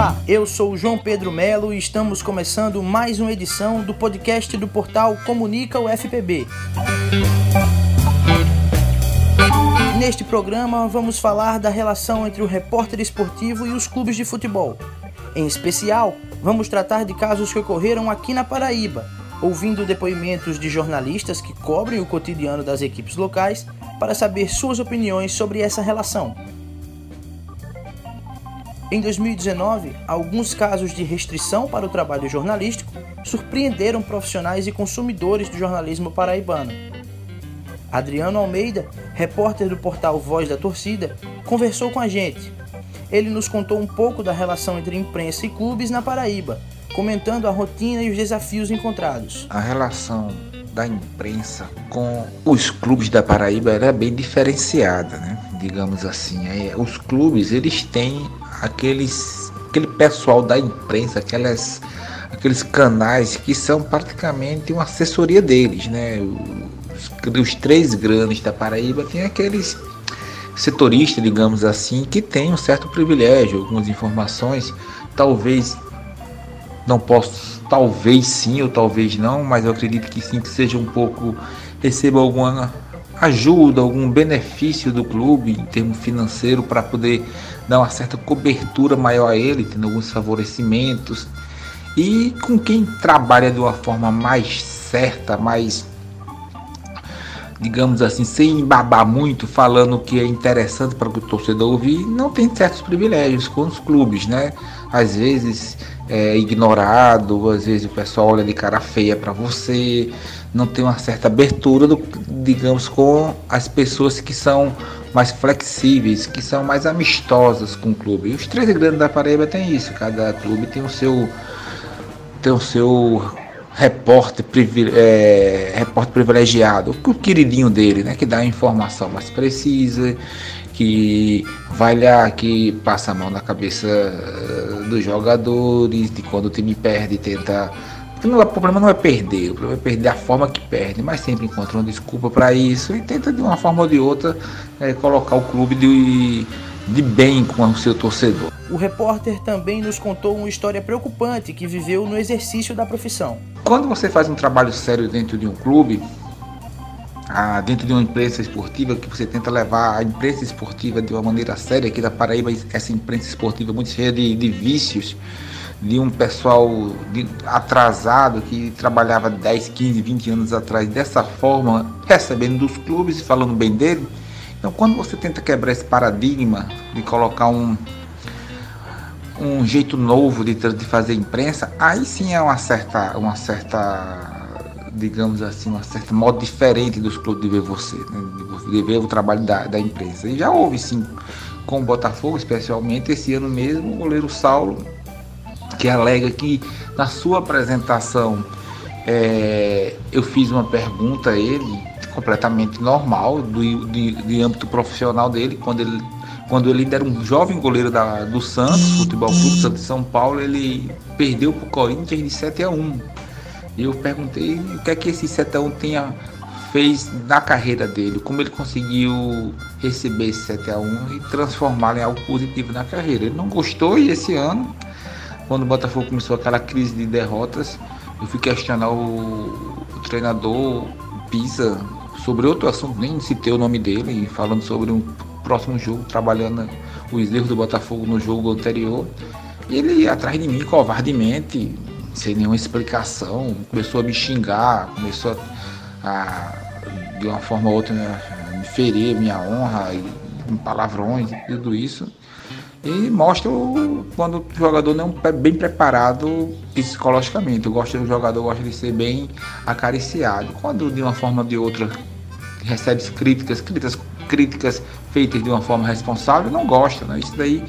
Olá, eu sou João Pedro Melo e estamos começando mais uma edição do podcast do portal Comunica UFPB. Neste programa vamos falar da relação entre o repórter esportivo e os clubes de futebol. Em especial, vamos tratar de casos que ocorreram aqui na Paraíba, ouvindo depoimentos de jornalistas que cobrem o cotidiano das equipes locais para saber suas opiniões sobre essa relação. Em 2019, alguns casos de restrição para o trabalho jornalístico surpreenderam profissionais e consumidores do jornalismo paraibano. Adriano Almeida, repórter do portal Voz da Torcida, conversou com a gente. Ele nos contou um pouco da relação entre imprensa e clubes na Paraíba, comentando a rotina e os desafios encontrados. A relação da imprensa com os clubes da Paraíba era bem diferenciada, né? Digamos assim. Os clubes eles têm aqueles aquele pessoal da imprensa, aquelas aqueles canais que são praticamente uma assessoria deles, né? Os, os três grandes da Paraíba tem aqueles setoristas, digamos assim, que tem um certo privilégio, algumas informações, talvez não posso, talvez sim ou talvez não, mas eu acredito que sim que seja um pouco receba alguma ajuda, algum benefício do clube em termo financeiro para poder dar uma certa cobertura maior a ele, tendo alguns favorecimentos. E com quem trabalha de uma forma mais certa, mais digamos assim, sem babar muito, falando o que é interessante para o torcedor ouvir, não tem certos privilégios com os clubes, né? Às vezes é ignorado, às vezes o pessoal olha de cara feia para você, não tem uma certa abertura, do, digamos, com as pessoas que são mais flexíveis, que são mais amistosas com o clube. E os três grandes da Paraíba tem isso, cada clube tem o seu tem o seu repórter, é, repórter privilegiado, o queridinho dele, né, que dá a informação mais precisa, que vai lá, que passa a mão na cabeça eh, dos jogadores, de quando o time perde, tenta o problema não é perder, o problema é perder a forma que perde, mas sempre encontra uma desculpa para isso e tenta de uma forma ou de outra é, colocar o clube de, de bem com o seu torcedor. O repórter também nos contou uma história preocupante que viveu no exercício da profissão. Quando você faz um trabalho sério dentro de um clube, ah, dentro de uma imprensa esportiva, que você tenta levar a imprensa esportiva de uma maneira séria, aqui da Paraíba, essa imprensa esportiva muito cheia de, de vícios, de um pessoal de, atrasado que trabalhava 10, 15, 20 anos atrás dessa forma, recebendo dos clubes falando bem dele. Então, quando você tenta quebrar esse paradigma de colocar um, um jeito novo de, de fazer imprensa, aí sim é uma certa, uma certa, digamos assim, uma certa modo diferente dos clubes de ver você, né? de ver o trabalho da, da imprensa. E já houve sim com o Botafogo, especialmente esse ano mesmo, o goleiro Saulo que alega que na sua apresentação é, eu fiz uma pergunta a ele completamente normal do, de, de âmbito profissional dele quando ele quando ele era um jovem goleiro da, do Santos, Futebol Clube Santos de São Paulo, ele perdeu para o Corinthians de 7 a 1. E eu perguntei o que é que esse 7 a 1 tinha fez na carreira dele, como ele conseguiu receber esse 7 a 1 e transformá-lo em algo positivo na carreira. Ele não gostou e esse ano quando o Botafogo começou aquela crise de derrotas, eu fui questionar o, o treinador Pisa sobre outro assunto, nem citei o nome dele, falando sobre um próximo jogo, trabalhando os erros do Botafogo no jogo anterior. E ele atrás de mim covardemente, sem nenhuma explicação, começou a me xingar, começou a, a de uma forma ou outra, né, me ferir minha honra, e, palavrões e tudo isso e mostra quando o jogador não é bem preparado psicologicamente. Eu gosto do jogador gosta de ser bem acariciado. Quando de uma forma ou de outra recebe críticas, críticas, críticas feitas de uma forma responsável, não gosta. Né? Isso daí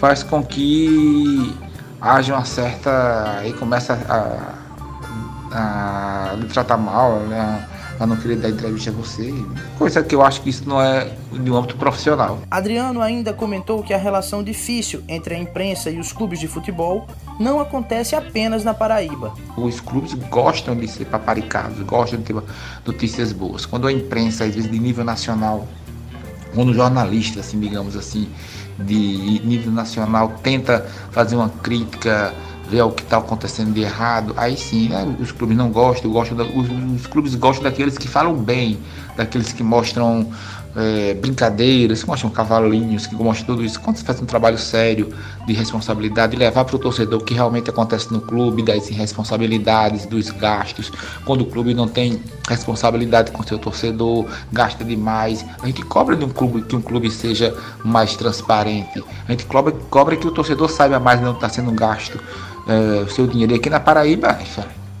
faz com que haja uma certa. aí começa a, a, a lhe tratar mal, né? a não querer dar entrevista a você. Coisa que eu acho que isso não é de um âmbito profissional. Adriano ainda comentou que a relação difícil entre a imprensa e os clubes de futebol não acontece apenas na Paraíba. Os clubes gostam de ser paparicados, gostam de ter notícias boas. Quando a imprensa, às vezes de nível nacional, quando o jornalista, assim, digamos assim, de nível nacional tenta fazer uma crítica ver o que está acontecendo de errado, aí sim, né, os clubes não gostam, gostam da, os, os, clubes gostam daqueles que falam bem, daqueles que mostram é, brincadeiras, que mostram cavalinhos, que mostram tudo isso. Quando você faz um trabalho sério de responsabilidade, de levar para o torcedor o que realmente acontece no clube, das irresponsabilidades, dos gastos, quando o clube não tem responsabilidade com seu torcedor, gasta demais, a gente cobra de um clube que um clube seja mais transparente, a gente cobra, cobra que o torcedor saiba mais não está sendo gasto é, o seu dinheiro. E aqui na Paraíba,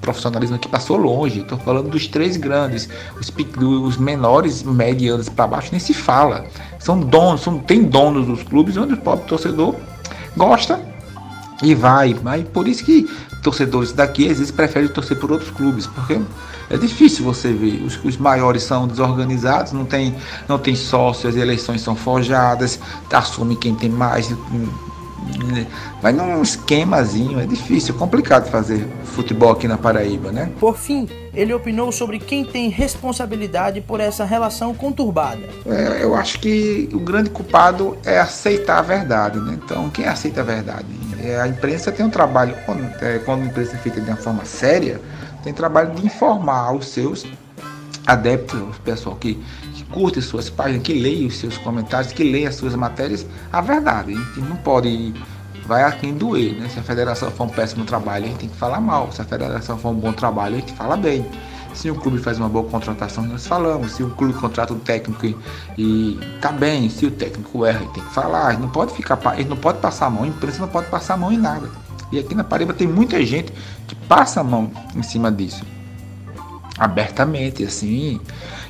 profissionalismo aqui passou longe. Estou falando dos três grandes, os, os menores, medianos para baixo nem se fala. São donos, são, tem donos dos clubes onde o pobre torcedor gosta e vai. Mas por isso que torcedores daqui às vezes preferem torcer por outros clubes, porque é difícil você ver. Os, os maiores são desorganizados, não tem, não tem sócios, as eleições são forjadas, assume quem tem mais Vai num esquemazinho, é difícil, é complicado fazer futebol aqui na Paraíba, né? Por fim, ele opinou sobre quem tem responsabilidade por essa relação conturbada. É, eu acho que o grande culpado é aceitar a verdade, né? Então, quem aceita a verdade? É, a imprensa tem um trabalho, quando, é, quando a imprensa é feita de uma forma séria, tem trabalho de informar os seus adeptos, o pessoal que curte suas páginas, que leia os seus comentários, que leia as suas matérias, a verdade. A gente não pode. Vai a quem doer, né? Se a federação for um péssimo trabalho, a gente tem que falar mal. Se a federação for um bom trabalho, a gente fala bem. Se o clube faz uma boa contratação, nós falamos. Se o clube contrata um técnico e, e tá bem, se o técnico erra, tem que falar. Não pode ficar, ele não pode passar a mão, a imprensa não pode passar a mão em nada. E aqui na Paraíba tem muita gente que passa a mão em cima disso. Abertamente, assim.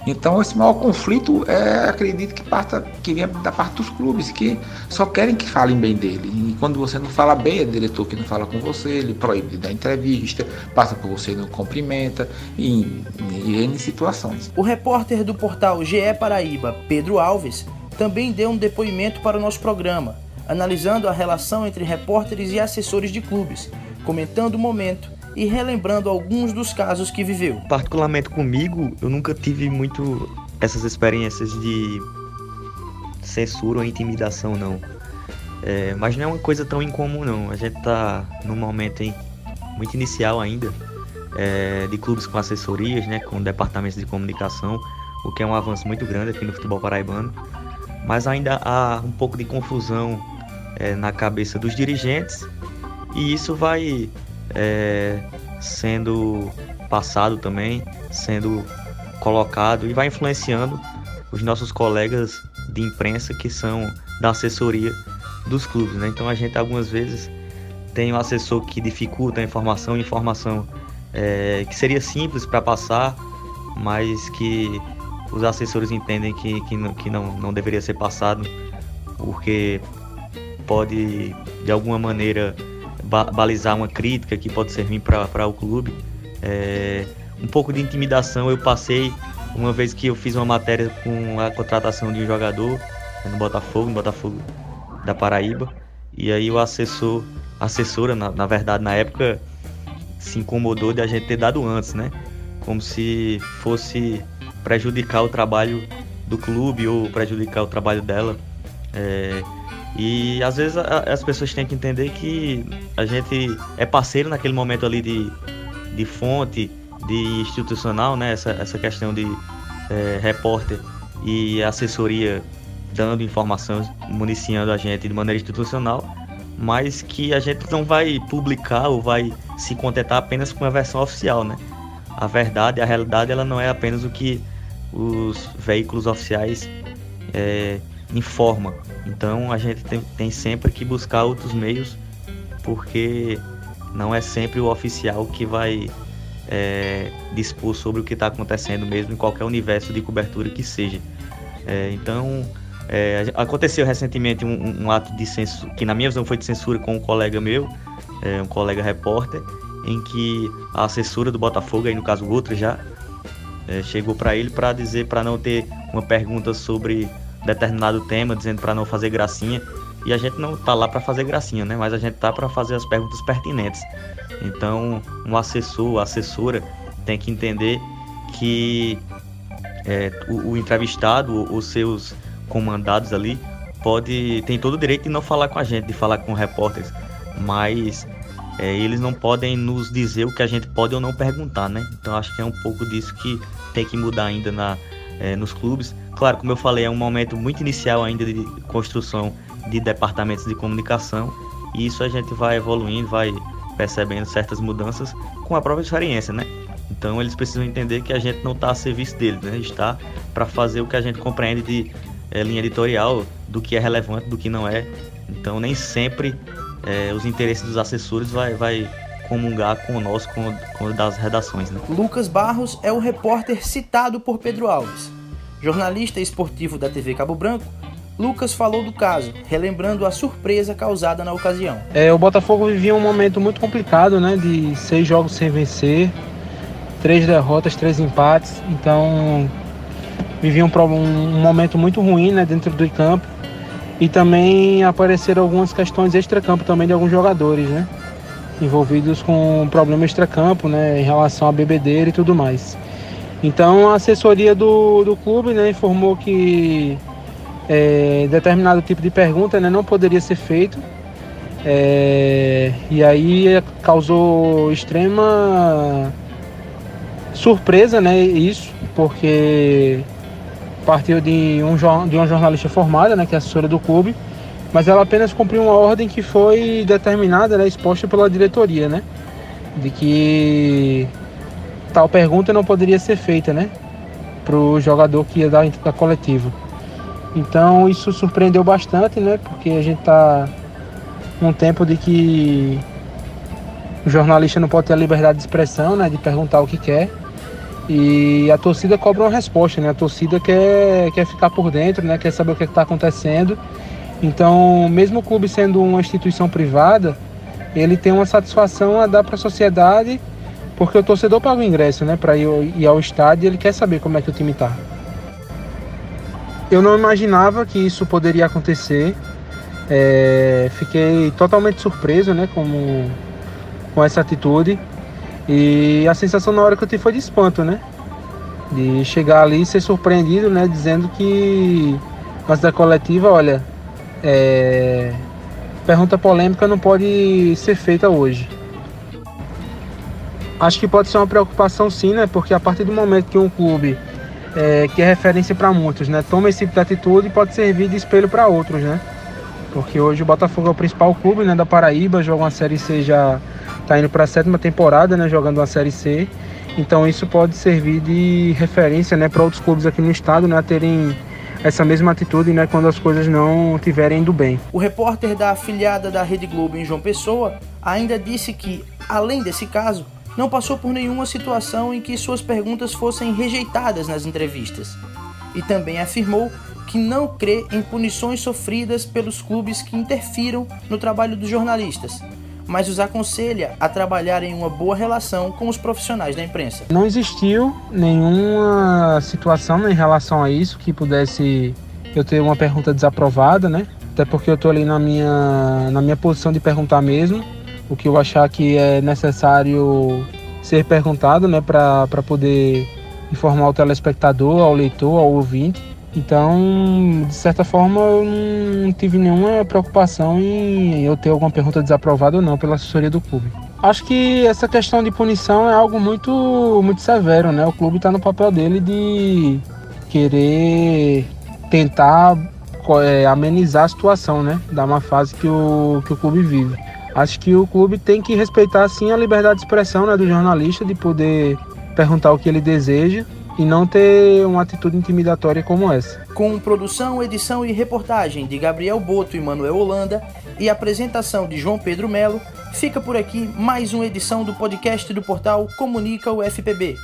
Então esse maior conflito é, acredito que parta que vem da parte dos clubes que só querem que falem bem dele. E quando você não fala bem, é diretor que não fala com você, ele proíbe dar entrevista, passa por você e não cumprimenta, e, e situações. O repórter do portal GE Paraíba, Pedro Alves, também deu um depoimento para o nosso programa, analisando a relação entre repórteres e assessores de clubes, comentando o momento e relembrando alguns dos casos que viveu. Particularmente comigo, eu nunca tive muito essas experiências de censura ou intimidação, não. É, mas não é uma coisa tão incomum, não. A gente tá num momento muito inicial ainda é, de clubes com assessorias, né, com departamentos de comunicação, o que é um avanço muito grande aqui no futebol paraibano. Mas ainda há um pouco de confusão é, na cabeça dos dirigentes e isso vai é, sendo passado também, sendo colocado e vai influenciando os nossos colegas de imprensa que são da assessoria dos clubes, né? Então a gente algumas vezes tem um assessor que dificulta a informação, informação é, que seria simples para passar, mas que os assessores entendem que, que, não, que não, não deveria ser passado, porque pode de alguma maneira balizar uma crítica que pode servir para o clube. É, um pouco de intimidação eu passei uma vez que eu fiz uma matéria com a contratação de um jogador no Botafogo, no Botafogo da Paraíba. E aí o assessor, assessora, na, na verdade, na época, se incomodou de a gente ter dado antes, né? Como se fosse prejudicar o trabalho do clube ou prejudicar o trabalho dela. É, e às vezes a, as pessoas têm que entender que a gente é parceiro naquele momento ali de, de fonte, de institucional, né? Essa, essa questão de é, repórter e assessoria dando informação, municiando a gente de maneira institucional, mas que a gente não vai publicar ou vai se contentar apenas com a versão oficial, né? A verdade, a realidade, ela não é apenas o que os veículos oficiais é, informam. Então a gente tem, tem sempre que buscar outros meios, porque não é sempre o oficial que vai é, dispor sobre o que está acontecendo mesmo em qualquer universo de cobertura que seja. É, então é, aconteceu recentemente um, um, ato de censura, que na minha visão foi de censura com um colega meu, é, um colega repórter, em que a assessora do Botafogo, aí no caso outro já, é, chegou para ele para dizer para não ter uma pergunta sobre determinado tema, dizendo para não fazer gracinha. E a gente não tá lá para fazer gracinha, né? Mas a gente tá para fazer as perguntas pertinentes. Então, um assessor, assessora tem que entender que é, o, o, entrevistado, os seus, comandados ali, pode tem todo o direito de não falar com a gente, de falar com repórteres, mas é, eles não podem nos dizer o que a gente pode ou não perguntar, né? Então acho que é um pouco disso que tem que mudar ainda na, é, nos clubes. Claro, como eu falei, é um momento muito inicial ainda de construção de departamentos de comunicação e isso a gente vai evoluindo, vai percebendo certas mudanças com a própria experiência, né? Então eles precisam entender que a gente não está a serviço deles, né? A gente está para fazer o que a gente compreende de é, linha editorial, do que é relevante, do que não é. Então nem sempre é, os interesses dos assessores vai, vai comungar com nosso, com, com o das redações. Né? Lucas Barros é o repórter citado por Pedro Alves. Jornalista esportivo da TV Cabo Branco, Lucas falou do caso, relembrando a surpresa causada na ocasião. É, o Botafogo vivia um momento muito complicado, né? De seis jogos sem vencer, três derrotas, três empates. Então vivia um, um momento muito ruim né, dentro do campo. E também apareceram algumas questões extra-campo também de alguns jogadores, né? Envolvidos com problema extra-campo, né? Em relação à bebedeira e tudo mais. Então a assessoria do, do clube né, informou que é, determinado tipo de pergunta né, não poderia ser feito. É, e aí causou extrema surpresa né, isso, porque partiu de, um, de uma jornalista formada, né, que é assessora do clube, mas ela apenas cumpriu uma ordem que foi determinada, né, exposta pela diretoria, né, de que tal pergunta não poderia ser feita, né, para o jogador que ia dar a coletiva. Então isso surpreendeu bastante, né, porque a gente está num tempo de que o jornalista não pode ter a liberdade de expressão, né, de perguntar o que quer. E a torcida cobra uma resposta, né? A torcida quer, quer ficar por dentro, né? Quer saber o que é está acontecendo. Então, mesmo o clube sendo uma instituição privada, ele tem uma satisfação a dar para a sociedade, porque o torcedor paga o ingresso, né? Para ir, ir ao estádio, ele quer saber como é que o time está. Eu não imaginava que isso poderia acontecer. É, fiquei totalmente surpreso, né? Com, essa atitude. E a sensação na hora que eu tive foi de espanto, né? De chegar ali e ser surpreendido, né? Dizendo que antes da coletiva, olha, é... pergunta polêmica não pode ser feita hoje. Acho que pode ser uma preocupação sim, né? Porque a partir do momento que um clube é, que é referência para muitos, né? Toma esse tipo de atitude pode servir de espelho para outros, né? Porque hoje o Botafogo é o principal clube né, da Paraíba, joga uma Série C já está indo para a sétima temporada, né, jogando uma Série C. Então isso pode servir de referência né, para outros clubes aqui no estado né, terem essa mesma atitude né, quando as coisas não estiverem indo bem. O repórter da afiliada da Rede Globo em João Pessoa ainda disse que, além desse caso, não passou por nenhuma situação em que suas perguntas fossem rejeitadas nas entrevistas. E também afirmou que não crê em punições sofridas pelos clubes que interfiram no trabalho dos jornalistas, mas os aconselha a trabalhar em uma boa relação com os profissionais da imprensa. Não existiu nenhuma situação em relação a isso que pudesse eu ter uma pergunta desaprovada, né? Até porque eu estou ali na minha, na minha posição de perguntar mesmo, o que eu achar que é necessário ser perguntado, né? Para poder informar o telespectador, ao leitor, ao ouvinte. Então, de certa forma, eu não tive nenhuma preocupação em eu ter alguma pergunta desaprovada ou não pela assessoria do clube. Acho que essa questão de punição é algo muito, muito severo, né? O clube está no papel dele de querer tentar é, amenizar a situação, né? Da má fase que o, que o clube vive. Acho que o clube tem que respeitar, sim, a liberdade de expressão né, do jornalista, de poder perguntar o que ele deseja e não ter uma atitude intimidatória como essa. Com produção, edição e reportagem de Gabriel Boto e Manuel Holanda e apresentação de João Pedro Melo, fica por aqui mais uma edição do podcast do portal Comunica UFPB.